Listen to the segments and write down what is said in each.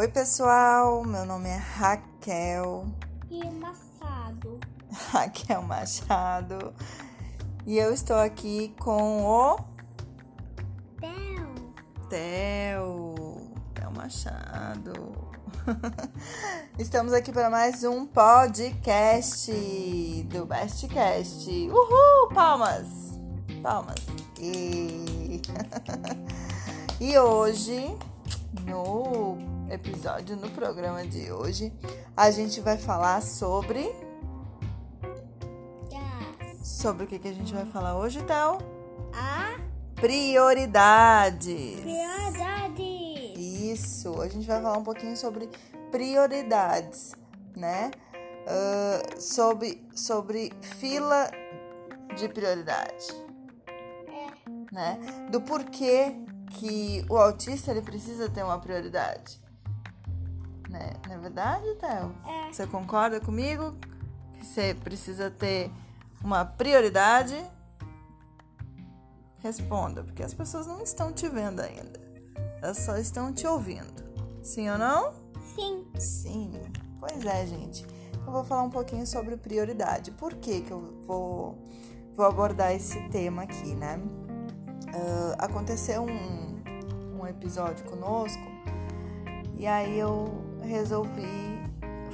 Oi, pessoal. Meu nome é Raquel. E Machado. Raquel Machado. E eu estou aqui com o Theo. Theo. Theo Machado. Estamos aqui para mais um podcast do Bestcast. Uhul! Palmas! Palmas! E, e hoje, no episódio, no programa de hoje, a gente vai falar sobre. Yes. Sobre o que, que a gente vai falar hoje, Theo? A Prioridades! prioridade. Isso, a gente vai falar um pouquinho sobre prioridades, né? Ah, sobre, sobre fila de prioridade, É. né? Do porquê que o autista ele precisa ter uma prioridade, né? Não é verdade, Theo? É. Você concorda comigo que você precisa ter uma prioridade? Responda, porque as pessoas não estão te vendo ainda. Elas só estão te ouvindo. Sim ou não? Sim. Sim. Pois é, gente. Eu vou falar um pouquinho sobre prioridade. Por que, que eu vou, vou abordar esse tema aqui, né? Ah, aconteceu um, um episódio conosco e aí eu resolvi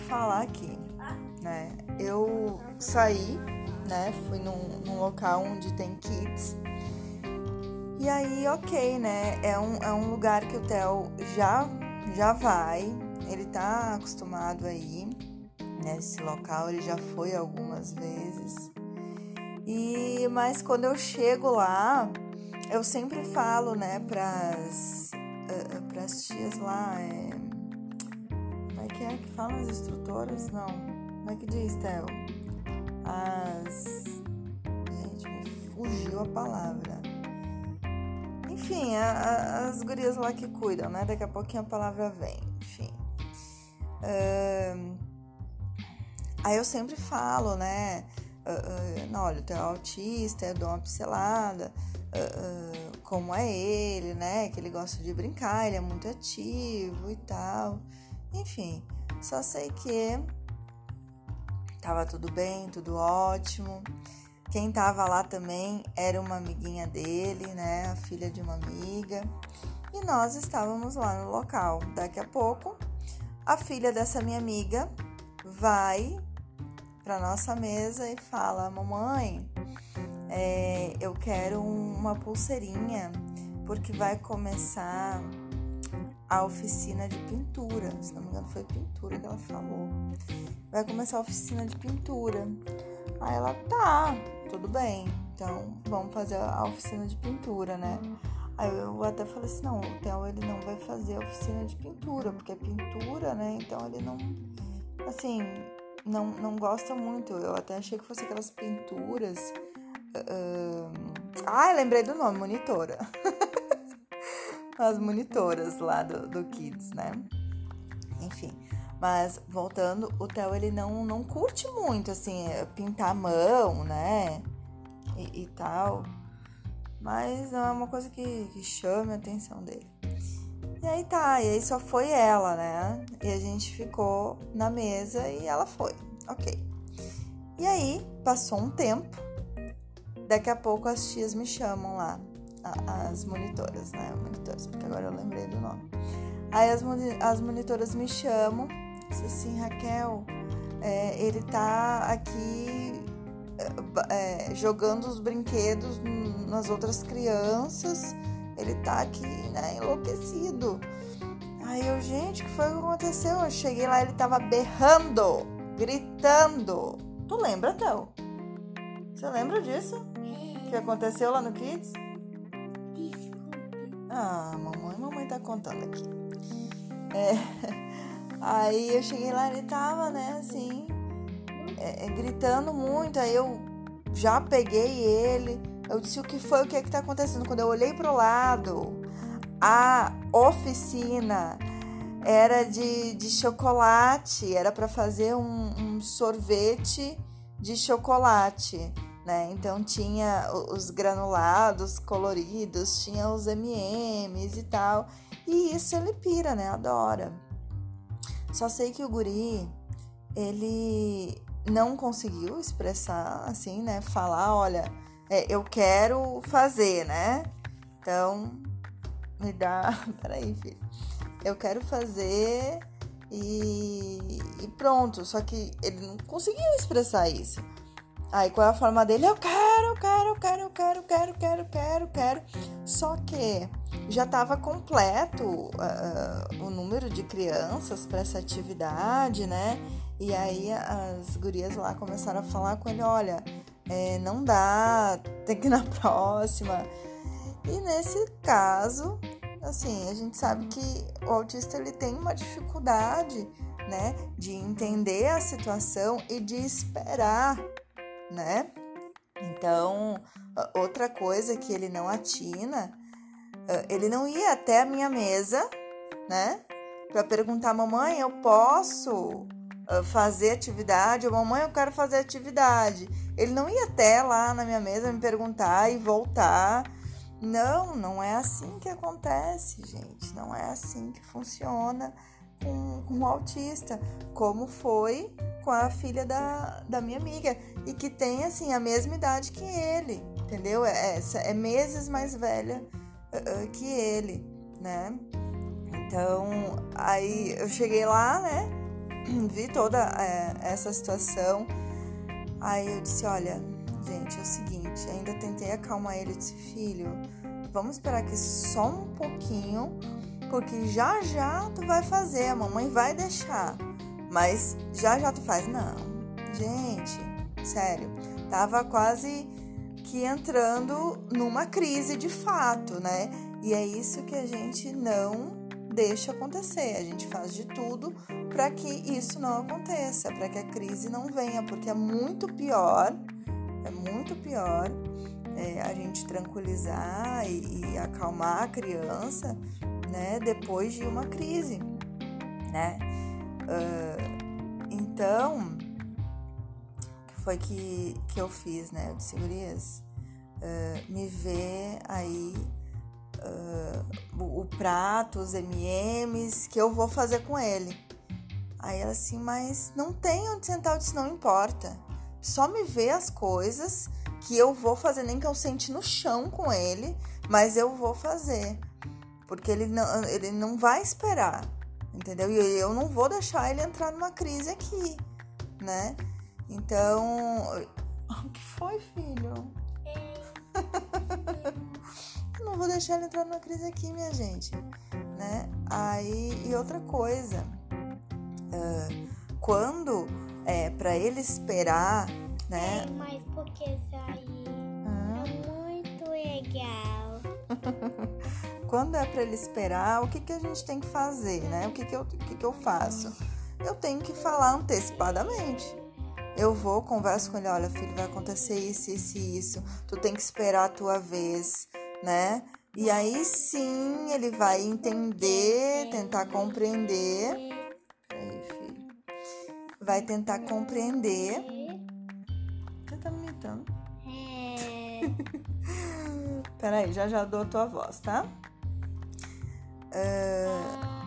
falar aqui, né? Eu saí, né? Fui num, num local onde tem kids. E aí, ok, né? É um, é um lugar que o Theo já, já vai. Ele tá acostumado aí nesse local, ele já foi algumas vezes. E mas quando eu chego lá, eu sempre falo, né, pras, uh, pras tias lá, é... é que é falam as instrutoras? Não, como é que diz, Theo? As... Gente, me fugiu a palavra. Enfim, a- a- as gurias lá que cuidam, né? Daqui a pouquinho a palavra vem, enfim. Ahn, Aí eu sempre falo, né? ah, ah, não, olha, tu é autista, eu dou uma pincelada, ah, como é ele, né? Que ele gosta de brincar, ele é muito ativo e tal. Enfim, só sei que tava tudo bem, tudo ótimo. Quem tava lá também era uma amiguinha dele, né? A filha de uma amiga. E nós estávamos lá no local. Daqui a pouco, a filha dessa minha amiga vai para nossa mesa e fala: Mamãe, é, eu quero um- uma pulseirinha porque vai começar a oficina de pintura. Se não me engano, foi pintura que ela falou. Vai começar a oficina de pintura. Aí ela, tá, tudo bem. Então vamos fazer a oficina de pintura, né? Aí eu até falei assim, não, o Theo ele não vai fazer a oficina de pintura, porque é pintura, né? Então ele não, assim, não, não gosta muito. Eu até achei que fosse aquelas pinturas. ah, ah, lembrei do nome, monitora. As monitoras lá do, do Kids, né? Enfim. Mas voltando, o Theo ele não, não curte muito, assim, é, pintar a mão, né? E, e tal. Mas não é uma coisa que, que chame a atenção dele. E aí tá, e aí só foi ela, né? E a gente ficou na mesa e ela foi. Ok. E aí, passou um tempo. Daqui a pouco as tias me chamam lá. As monitoras, né? Monitoras, porque agora eu lembrei do nome. Aí as, as monitoras me chamam. Disse assim, Raquel, é, ele tá aqui é, é, jogando os brinquedos nas outras crianças. Ele tá aqui, né, enlouquecido. Aí eu, gente, o que foi que aconteceu? Eu cheguei lá, ele tava berrando, gritando. Tu lembra, Théo? Você lembra disso? Que aconteceu lá no Kids? Ah, mamãe, mamãe tá contando aqui. É, aí eu cheguei lá, ele tava, né, assim, é, é, gritando muito. Aí eu já peguei ele. Eu disse: O que foi? O que é que tá acontecendo? Quando eu olhei pro lado, a oficina era de, de chocolate, era para fazer um, um sorvete de chocolate. Né? Então tinha os granulados coloridos, tinha os M&M's e tal. E isso ele pira, né? Adora. Só sei que o guri, ele não conseguiu expressar assim, né? Falar, olha, é, eu quero fazer, né? Então, me dá. Peraí, filho. Eu quero fazer e, e pronto. Só que ele não conseguiu expressar isso. Aí qual é a forma dele? Eu quero, quero, quero, quero, quero, quero, quero, quero. Só que já estava completo uh, o número de crianças para essa atividade, né? E aí as gurias lá começaram a falar com ele, olha, é, não dá, tem que ir na próxima. E nesse caso, assim, a gente sabe que o autista ele tem uma dificuldade, né, de entender a situação e de esperar, né? Então, outra coisa que ele não atina, ele não ia até a minha mesa, né, para perguntar, mamãe, eu posso fazer atividade? Ou, mamãe, eu quero fazer atividade. Ele não ia até lá na minha mesa me perguntar e voltar não, não é assim que acontece, gente. Não é assim que funciona com, com o autista, como foi com a filha da, da minha amiga e que tem assim a mesma idade que ele, entendeu? É, é, é meses mais velha uh, uh, que ele, né? Então, aí eu cheguei lá, né? Vi toda é, essa situação. Aí eu disse: Olha, gente, é o seguinte, ainda tentei acalmar ele, disse, filho, vamos esperar aqui só um pouquinho, porque já já tu vai fazer, a mamãe vai deixar, mas já já tu faz. Não, gente, sério, tava quase que entrando numa crise de fato, né? E é isso que a gente não deixa acontecer. A gente faz de tudo para que isso não aconteça, para que a crise não venha, porque é muito pior é muito pior é, a gente tranquilizar e, e, acalmar a criança, né, depois de uma crise, né? Uh, então, que foi que, que eu fiz, né? Eu disse, uh, me vê aí uh, o, o prato, os MMs que eu vou fazer com ele. Aí ela assim, mas não tem onde sentar, eu disse, não importa só me vê as coisas que eu vou fazer, nem que eu sente no chão com ele, mas eu vou fazer. Porque ele não, ele não vai esperar, entendeu? E eu não vou deixar ele entrar numa crise aqui, né? Então. O que foi, filho? eu não vou deixar ele entrar numa crise aqui, minha gente, né? Aí, e outra coisa, uh, quando é, para ele esperar, né? É, mas porque sair hum. é muito legal. Quando é para ele esperar, o que, que a gente tem que fazer, né? O que, que, eu, o que, que eu faço? Eu tenho que falar antecipadamente. Eu vou, converso com ele, olha, filho, vai acontecer isso, isso e isso. Tu tem que esperar a tua vez, né? E aí sim ele vai entender, tentar compreender vai tentar compreender. Peraí, já já dou a tua voz, tá? Uh...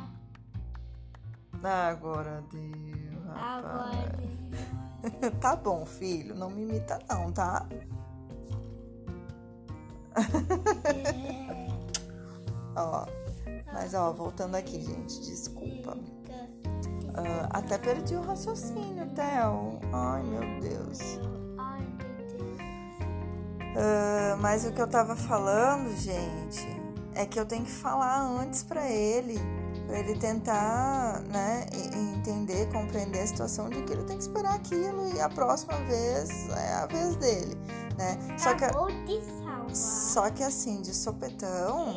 Agora deu, rapaz. Agora deu. tá bom, filho, não me imita não, tá? É. ó, mas ó, voltando aqui, gente, desculpa. Uh, até perdi o raciocínio, Theo. Ai, meu Deus. Uh, mas o que eu tava falando, gente, é que eu tenho que falar antes para ele, para ele tentar, né, entender, compreender a situação de que ele tem que esperar aquilo e a próxima vez é a vez dele, né? Só que só que assim, de sopetão,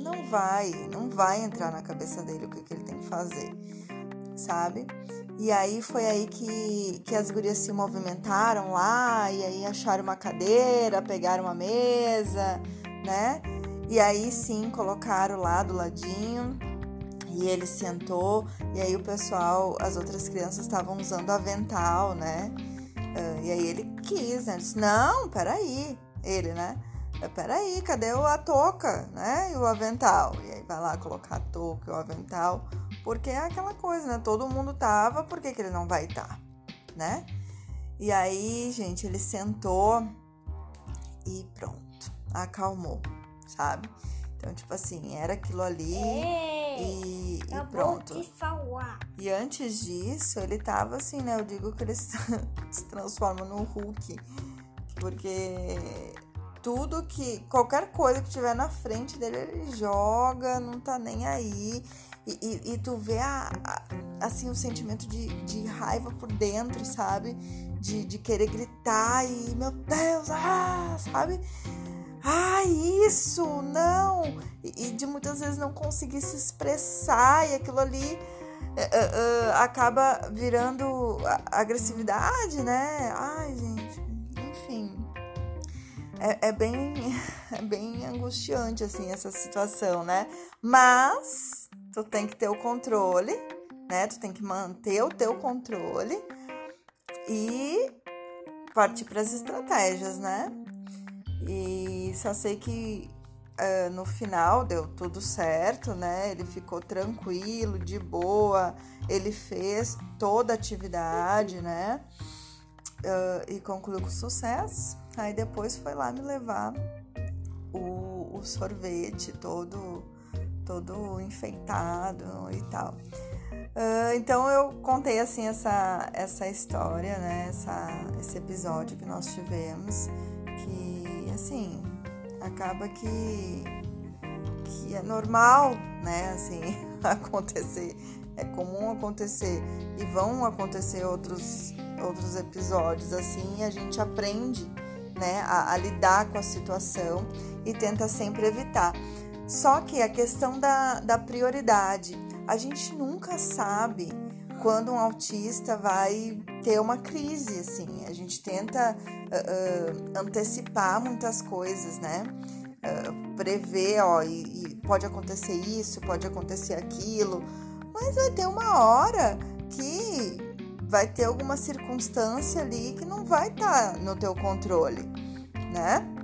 não vai, não vai entrar na cabeça dele o que, que ele tem que fazer sabe? E aí foi aí que, que as gurias se movimentaram lá, e aí acharam uma cadeira, pegaram uma mesa, né? E aí sim colocaram lá do ladinho, e ele sentou, e aí o pessoal, as outras crianças estavam usando avental, né? Uh, e aí ele quis, né? Disse, não, peraí, ele, né? Peraí, cadê a touca, né? E o avental? E aí vai lá colocar a touca e o avental Porque é aquela coisa, né? Todo mundo tava, por que, que ele não vai estar, tá, né? E aí, gente, ele sentou e pronto, acalmou, sabe? Então, tipo assim, era aquilo ali e, e pronto. E antes disso, ele tava assim, né? Eu digo que ele se transforma no Hulk. Porque tudo que. qualquer coisa que tiver na frente dele, ele joga, não tá nem aí. E, e, e tu vê a, a, assim o sentimento de, de raiva por dentro, sabe? De, de querer gritar e, meu Deus, ah, sabe? ah, isso, não, e, de muitas vezes não conseguir se expressar e aquilo ali uh, uh, acaba virando agressividade, né? Ai, gente, enfim, é, é, bem, é bem angustiante assim essa situação, né? Mas tu tem que ter o controle, né? Tu tem que manter o teu controle e partir para as estratégias, né? E só sei que uh, no final deu tudo certo, né? Ele ficou tranquilo, de boa, ele fez toda a atividade, né? Uh, e concluiu com sucesso. Aí depois foi lá me levar o, o sorvete todo, todo enfeitado e tal. Uh, então eu contei assim essa, essa história, né? Essa, esse episódio que nós tivemos que assim acaba que que é normal, né? Assim acontecer, é comum acontecer e vão acontecer outros outros episódios assim. E a gente aprende, né, a, a lidar com a situação e tenta sempre evitar. Só que a questão da, da prioridade, a gente nunca sabe quando um autista vai ter uma crise, assim. A gente tenta uh, uh, antecipar muitas coisas, né? Uh, prever, ó, e, e, pode acontecer isso, pode acontecer aquilo, mas vai ter uma hora que vai ter alguma circunstância ali que não vai estar tá no teu controle, né?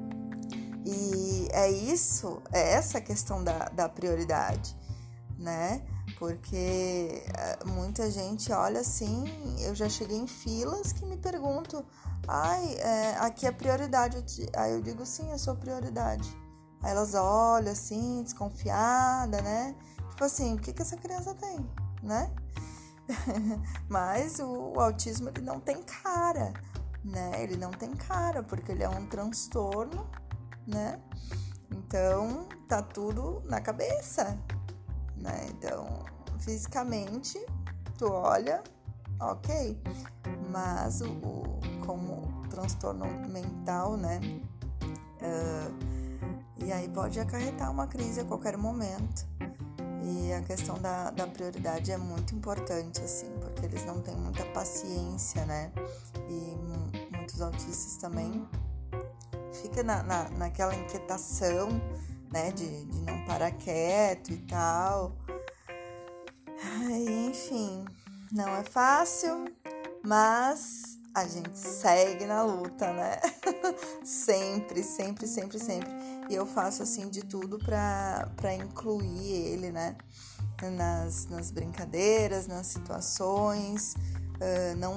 E é isso, é essa questão da, da prioridade, né? porque eh, muita gente olha assim. Eu já cheguei em filas que me perguntam: ai, é, aqui é prioridade. Aí eu digo: sim, é sua prioridade. Aí elas olham assim, desconfiada, né? Tipo assim, o que, que essa criança tem, né? Mas o, o autismo ele não tem cara, né? Ele não tem cara, porque ele é um transtorno, né? Então tá tudo na cabeça, né? Então, fisicamente, tu olha, ok, mas o, o como transtorno mental, né? Uh, e aí pode acarretar uma crise a qualquer momento. E a questão da, da prioridade é muito importante, assim, porque eles não têm muita paciência, né? E muitos autistas também fica na, na, naquela inquietação né? De, de não parar quieto e tal. enfim, não é fácil, mas a gente segue na luta, né? sempre, sempre, sempre, sempre. E eu faço assim de tudo para incluir ele, né? Nas, nas brincadeiras, nas situações, uh, não,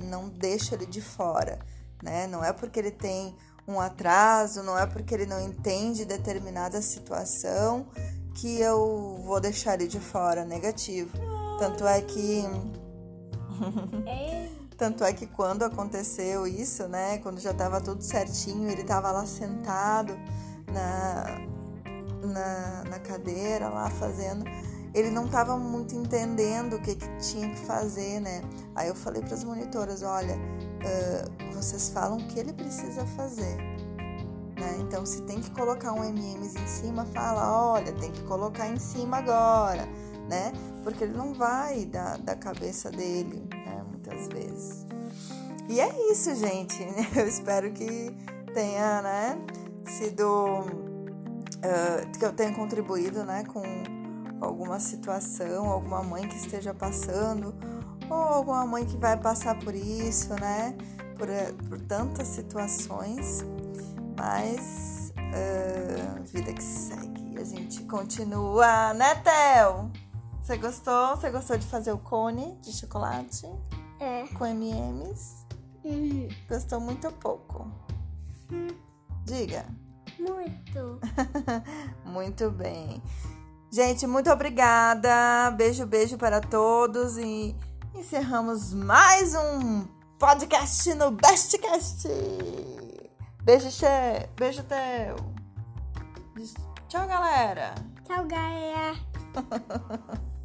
não deixo ele de fora, né? Não é porque ele tem um atraso, não é porque ele não entende determinada situação que eu vou deixar ele de fora, negativo. Tanto é que. Tanto é que quando aconteceu isso, né? Quando já tava tudo certinho, ele tava lá sentado na, na, na cadeira, lá fazendo. Ele não tava muito entendendo o que, que tinha que fazer, né? Aí eu falei para as monitoras: olha, uh, vocês falam o que ele precisa fazer. Né? Então, se tem que colocar um MMs em cima, fala, olha, tem que colocar em cima agora, né? Porque ele não vai da, da cabeça dele, né? Muitas vezes. E é isso, gente. Eu espero que tenha, né, sido uh, que eu tenha contribuído, né, com alguma situação, alguma mãe que esteja passando ou alguma mãe que vai passar por isso, né? Por, por tantas situações, mas uh, vida que segue, a gente continua, né, Theo? Você gostou? Você gostou de fazer o cone de chocolate É. com M&M's? Hum, Gostou muito ou pouco? Diga. muito. Muito bem. Gente, muito obrigada. Beijo, beijo para todos e encerramos mais um podcast no Bestcast. Beijo, Che. Beijo, Theo. Tchau, galera. Tchau, galera.